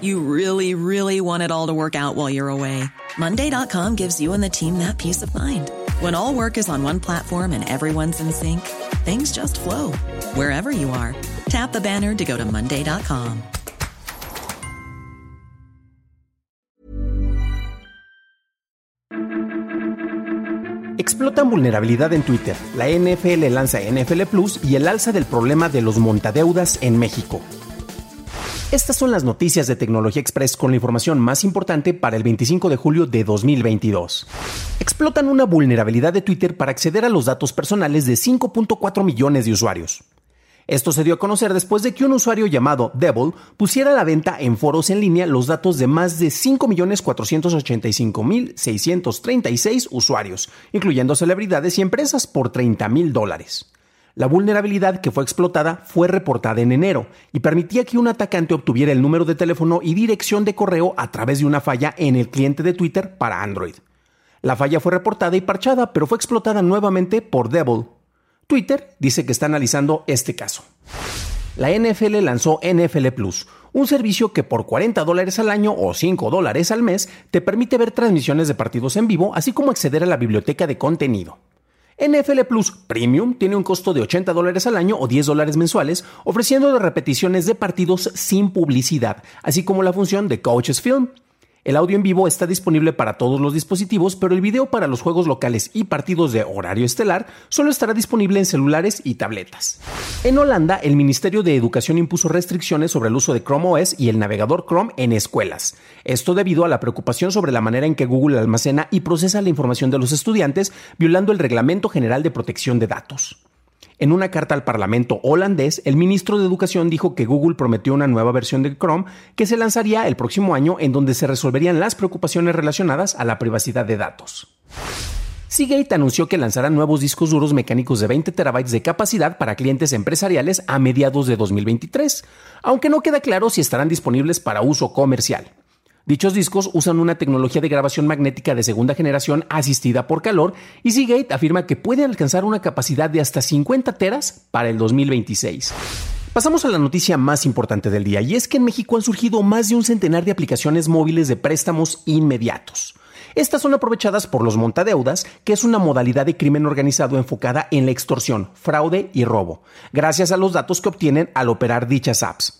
You really, really want it all to work out while you're away. Monday.com gives you and the team that peace of mind. When all work is on one platform and everyone's in sync, things just flow wherever you are. Tap the banner to go to Monday.com. Explotan vulnerabilidad en Twitter. La NFL lanza NFL Plus y el alza del problema de los montadeudas en México. Estas son las noticias de Tecnología Express con la información más importante para el 25 de julio de 2022. Explotan una vulnerabilidad de Twitter para acceder a los datos personales de 5.4 millones de usuarios. Esto se dio a conocer después de que un usuario llamado Devil pusiera a la venta en foros en línea los datos de más de 5.485.636 usuarios, incluyendo celebridades y empresas, por 30 mil dólares. La vulnerabilidad que fue explotada fue reportada en enero y permitía que un atacante obtuviera el número de teléfono y dirección de correo a través de una falla en el cliente de Twitter para Android. La falla fue reportada y parchada, pero fue explotada nuevamente por Devil. Twitter dice que está analizando este caso. La NFL lanzó NFL Plus, un servicio que por 40 dólares al año o 5 dólares al mes te permite ver transmisiones de partidos en vivo, así como acceder a la biblioteca de contenido. NFL Plus Premium tiene un costo de 80 dólares al año o 10 dólares mensuales, ofreciendo repeticiones de partidos sin publicidad, así como la función de Coaches Film. El audio en vivo está disponible para todos los dispositivos, pero el video para los juegos locales y partidos de horario estelar solo estará disponible en celulares y tabletas. En Holanda, el Ministerio de Educación impuso restricciones sobre el uso de Chrome OS y el navegador Chrome en escuelas. Esto debido a la preocupación sobre la manera en que Google almacena y procesa la información de los estudiantes, violando el Reglamento General de Protección de Datos. En una carta al Parlamento holandés, el ministro de Educación dijo que Google prometió una nueva versión de Chrome que se lanzaría el próximo año en donde se resolverían las preocupaciones relacionadas a la privacidad de datos. Seagate anunció que lanzará nuevos discos duros mecánicos de 20 terabytes de capacidad para clientes empresariales a mediados de 2023, aunque no queda claro si estarán disponibles para uso comercial. Dichos discos usan una tecnología de grabación magnética de segunda generación asistida por calor y Seagate afirma que pueden alcanzar una capacidad de hasta 50 teras para el 2026. Pasamos a la noticia más importante del día y es que en México han surgido más de un centenar de aplicaciones móviles de préstamos inmediatos. Estas son aprovechadas por los montadeudas, que es una modalidad de crimen organizado enfocada en la extorsión, fraude y robo, gracias a los datos que obtienen al operar dichas apps.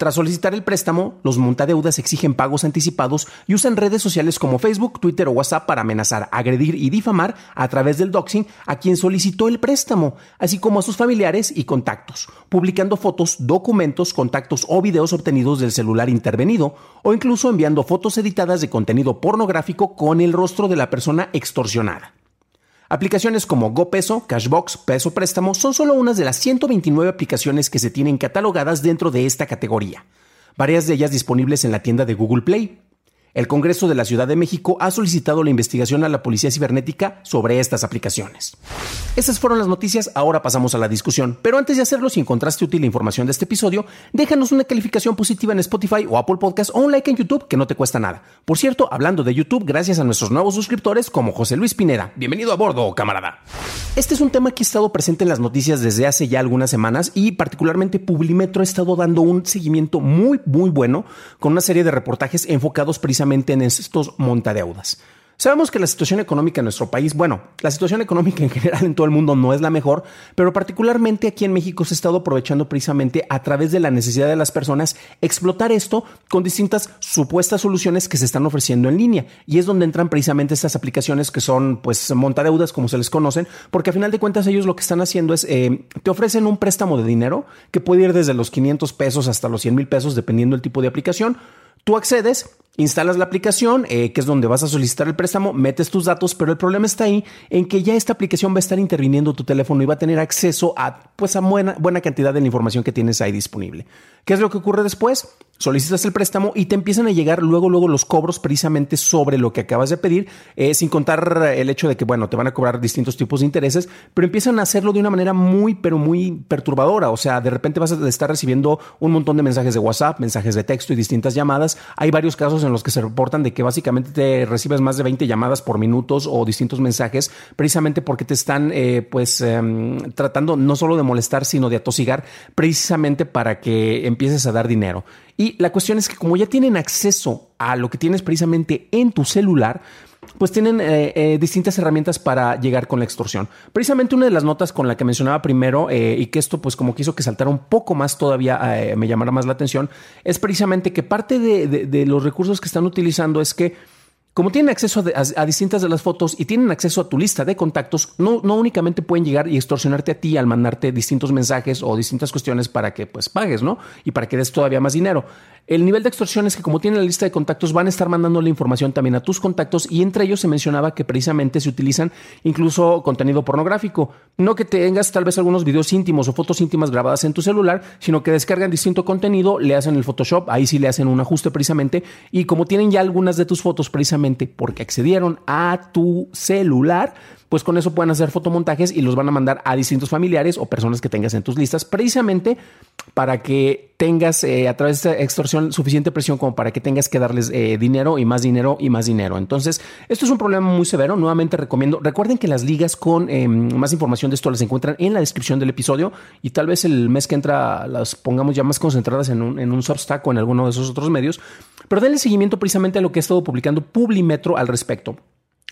Tras solicitar el préstamo, los montadeudas exigen pagos anticipados y usan redes sociales como Facebook, Twitter o WhatsApp para amenazar, agredir y difamar a través del doxing a quien solicitó el préstamo, así como a sus familiares y contactos, publicando fotos, documentos, contactos o videos obtenidos del celular intervenido, o incluso enviando fotos editadas de contenido pornográfico con el rostro de la persona extorsionada. Aplicaciones como GoPeso, Cashbox, Peso Préstamo son solo unas de las 129 aplicaciones que se tienen catalogadas dentro de esta categoría, varias de ellas disponibles en la tienda de Google Play. El Congreso de la Ciudad de México ha solicitado la investigación a la Policía Cibernética sobre estas aplicaciones. Esas fueron las noticias, ahora pasamos a la discusión. Pero antes de hacerlo, si encontraste útil la información de este episodio, déjanos una calificación positiva en Spotify o Apple Podcast o un like en YouTube que no te cuesta nada. Por cierto, hablando de YouTube, gracias a nuestros nuevos suscriptores como José Luis Pineda. Bienvenido a bordo, camarada. Este es un tema que ha estado presente en las noticias desde hace ya algunas semanas y particularmente Publimetro ha estado dando un seguimiento muy, muy bueno con una serie de reportajes enfocados precisamente en estos montadeudas. Sabemos que la situación económica en nuestro país, bueno, la situación económica en general en todo el mundo no es la mejor, pero particularmente aquí en México se ha estado aprovechando precisamente a través de la necesidad de las personas explotar esto con distintas supuestas soluciones que se están ofreciendo en línea. Y es donde entran precisamente estas aplicaciones que son pues montadeudas como se les conocen, porque a final de cuentas ellos lo que están haciendo es, eh, te ofrecen un préstamo de dinero que puede ir desde los 500 pesos hasta los 100 mil pesos dependiendo del tipo de aplicación. Tú accedes Instalas la aplicación, eh, que es donde vas a solicitar el préstamo, metes tus datos, pero el problema está ahí en que ya esta aplicación va a estar interviniendo tu teléfono y va a tener acceso a, pues, a buena, buena cantidad de la información que tienes ahí disponible. ¿Qué es lo que ocurre después? Solicitas el préstamo y te empiezan a llegar luego, luego los cobros precisamente sobre lo que acabas de pedir, eh, sin contar el hecho de que, bueno, te van a cobrar distintos tipos de intereses, pero empiezan a hacerlo de una manera muy, pero muy perturbadora. O sea, de repente vas a estar recibiendo un montón de mensajes de WhatsApp, mensajes de texto y distintas llamadas. Hay varios casos en los que se reportan de que básicamente te recibes más de 20 llamadas por minutos o distintos mensajes, precisamente porque te están, eh, pues, em, tratando no solo de molestar, sino de atosigar, precisamente para que empieces a dar dinero. Y la cuestión es que como ya tienen acceso a lo que tienes precisamente en tu celular, pues tienen eh, eh, distintas herramientas para llegar con la extorsión. Precisamente una de las notas con la que mencionaba primero eh, y que esto pues como quiso que saltara un poco más todavía, me llamara más la atención, es precisamente que parte de los recursos que están utilizando es que como tienen acceso a, distintas de las fotos y tienen acceso a tu lista de contactos, no, no, únicamente pueden llegar y extorsionarte a ti al mandarte distintos mensajes o distintas cuestiones para que pues pagues, ¿no? Y para que des todavía más dinero. El nivel de extorsión es que como tienen la lista de contactos van a estar mandando la información también a tus contactos y entre ellos se mencionaba que precisamente se utilizan incluso contenido pornográfico. No que tengas tal vez algunos videos íntimos o fotos íntimas grabadas en tu celular, sino que descargan distinto contenido, le hacen el Photoshop, ahí sí le hacen un ajuste precisamente y como tienen ya algunas de tus fotos precisamente porque accedieron a tu celular, pues con eso pueden hacer fotomontajes y los van a mandar a distintos familiares o personas que tengas en tus listas, precisamente para que tengas eh, a través de esta extorsión suficiente presión como para que tengas que darles eh, dinero y más dinero y más dinero. Entonces, esto es un problema muy severo. Nuevamente recomiendo, recuerden que las ligas con em, más información de esto las encuentran en la descripción del episodio y tal vez el mes que entra las pongamos ya más concentradas en un, en un Substack o en alguno de esos otros medios. Pero denle seguimiento precisamente a lo que ha estado publicando Publimetro al respecto.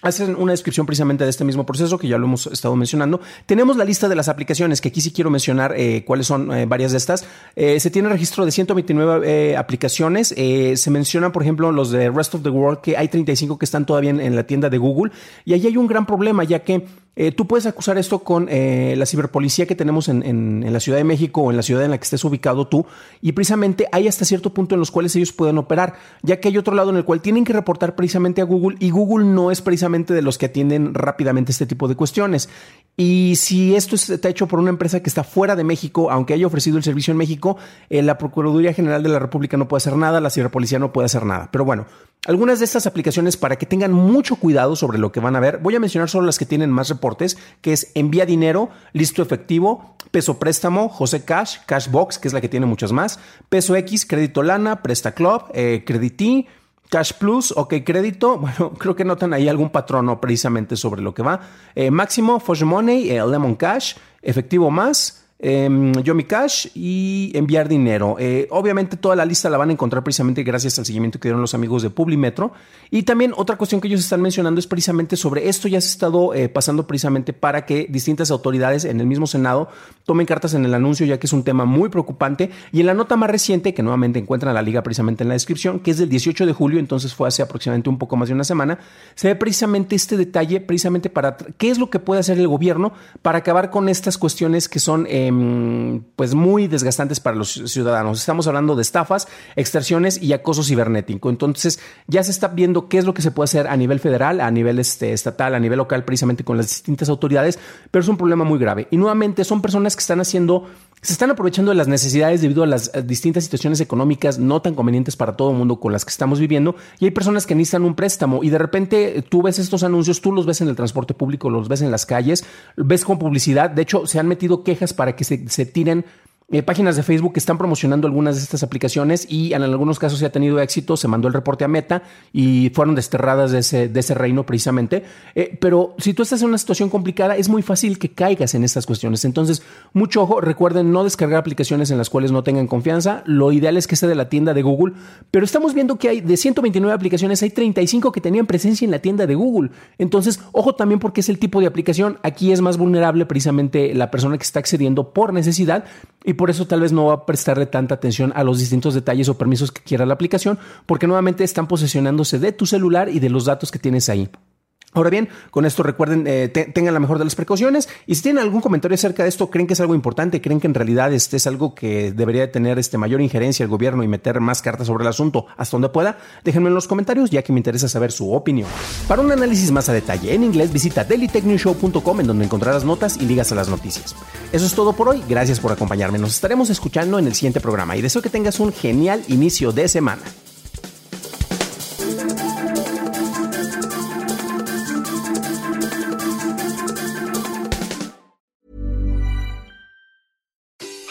Hacen una descripción precisamente de este mismo proceso que ya lo hemos estado mencionando. Tenemos la lista de las aplicaciones que aquí sí quiero mencionar eh, cuáles son eh, varias de estas. Eh, se tiene registro de 129 aplicaciones. se mencionan, por ejemplo, los de Rest of the World, que hay 35 que están todavía en, en la tienda de Google. Y ahí hay un gran problema, ya que eh, tú puedes acusar esto con eh, la ciberpolicía que tenemos en, la Ciudad de México o en la ciudad en la que estés ubicado tú, y precisamente hay hasta cierto punto en los cuales ellos pueden operar, ya que hay otro lado en el cual tienen que reportar precisamente a Google y Google no es precisamente de los que atienden rápidamente este tipo de cuestiones. Y si esto está hecho por una empresa que está fuera de México, aunque haya ofrecido el servicio en México, eh, la Procuraduría General de la República no puede hacer nada, la ciberpolicía no puede hacer nada. Pero bueno, algunas de estas aplicaciones para que tengan mucho cuidado sobre lo que van a ver, voy a mencionar solo las que tienen más reportes, que es Envía Dinero, Listo Efectivo, Peso Préstamo, José Cash, Cashbox, que es la que tiene muchas más, Peso X, Crédito Lana, Presta Club, eh, Cash Plus, OK Crédito, bueno, creo que notan ahí algún patrono precisamente sobre lo que va. Eh, máximo, Fosh Money, eh, Lemon Cash, Efectivo Más, eh, yo mi cash y enviar dinero. Eh, obviamente toda la lista la van a encontrar precisamente gracias al seguimiento que dieron los amigos de Publimetro. Y también otra cuestión que ellos están mencionando es precisamente sobre esto ya se ha estado eh, pasando precisamente para que distintas autoridades en el mismo Senado tomen cartas en el anuncio ya que es un tema muy preocupante. Y en la nota más reciente, que nuevamente encuentran la liga precisamente en la descripción, que es del 18 de julio, entonces fue hace aproximadamente un poco más de una semana, se ve precisamente este detalle precisamente para qué es lo que puede hacer el gobierno para acabar con estas cuestiones que son... Em, pues muy desgastantes para los ciudadanos. Estamos hablando de estafas, extorsiones y acoso cibernético. Entonces ya se está viendo qué es lo que se puede hacer a nivel federal, a nivel este, estatal, a nivel local, precisamente con las distintas autoridades, pero es un problema muy grave. Y nuevamente son personas que están haciendo se están aprovechando de las necesidades debido a las eh, distintas situaciones económicas no tan convenientes para todo el mundo con las que estamos viviendo y hay personas que necesitan un préstamo y de repente eh, tú ves estos anuncios, tú los ves en el transporte público, los ves en las calles, ves con publicidad, de hecho se han metido quejas para que se, se tiren eh, páginas de Facebook que están promocionando algunas de estas aplicaciones y en algunos casos se ha tenido éxito, se mandó el reporte a Meta y fueron desterradas de ese, reino precisamente. Eh, pero si tú estás en una situación complicada, es muy fácil que caigas en estas cuestiones. Entonces, mucho ojo, recuerden no descargar aplicaciones en las cuales no tengan confianza. Lo ideal es que esté de la tienda de Google, pero estamos viendo que hay de 129 aplicaciones, hay 35 que tenían presencia en la tienda de Google. Entonces, ojo también porque es el tipo de aplicación. Aquí es más vulnerable precisamente la persona que está accediendo por necesidad y por eso tal vez no va a prestarle tanta atención a los distintos detalles o permisos que quiera la aplicación, porque nuevamente están posesionándose de tu celular y de los datos que tienes ahí. Ahora bien, con esto recuerden, eh, tengan la mejor de las precauciones y si tienen algún comentario acerca de esto, creen que es algo importante, creen que en realidad este es algo que debería tener este, mayor injerencia el gobierno y meter más cartas sobre el asunto hasta donde pueda, déjenme en los comentarios ya que me interesa saber su opinión. Para un análisis más a detalle en inglés, visita dailytechnewshow.com en donde encontrarás notas y ligas a las noticias. Eso es todo por hoy, gracias por acompañarme, nos estaremos escuchando en el siguiente programa y deseo que tengas un genial inicio de semana.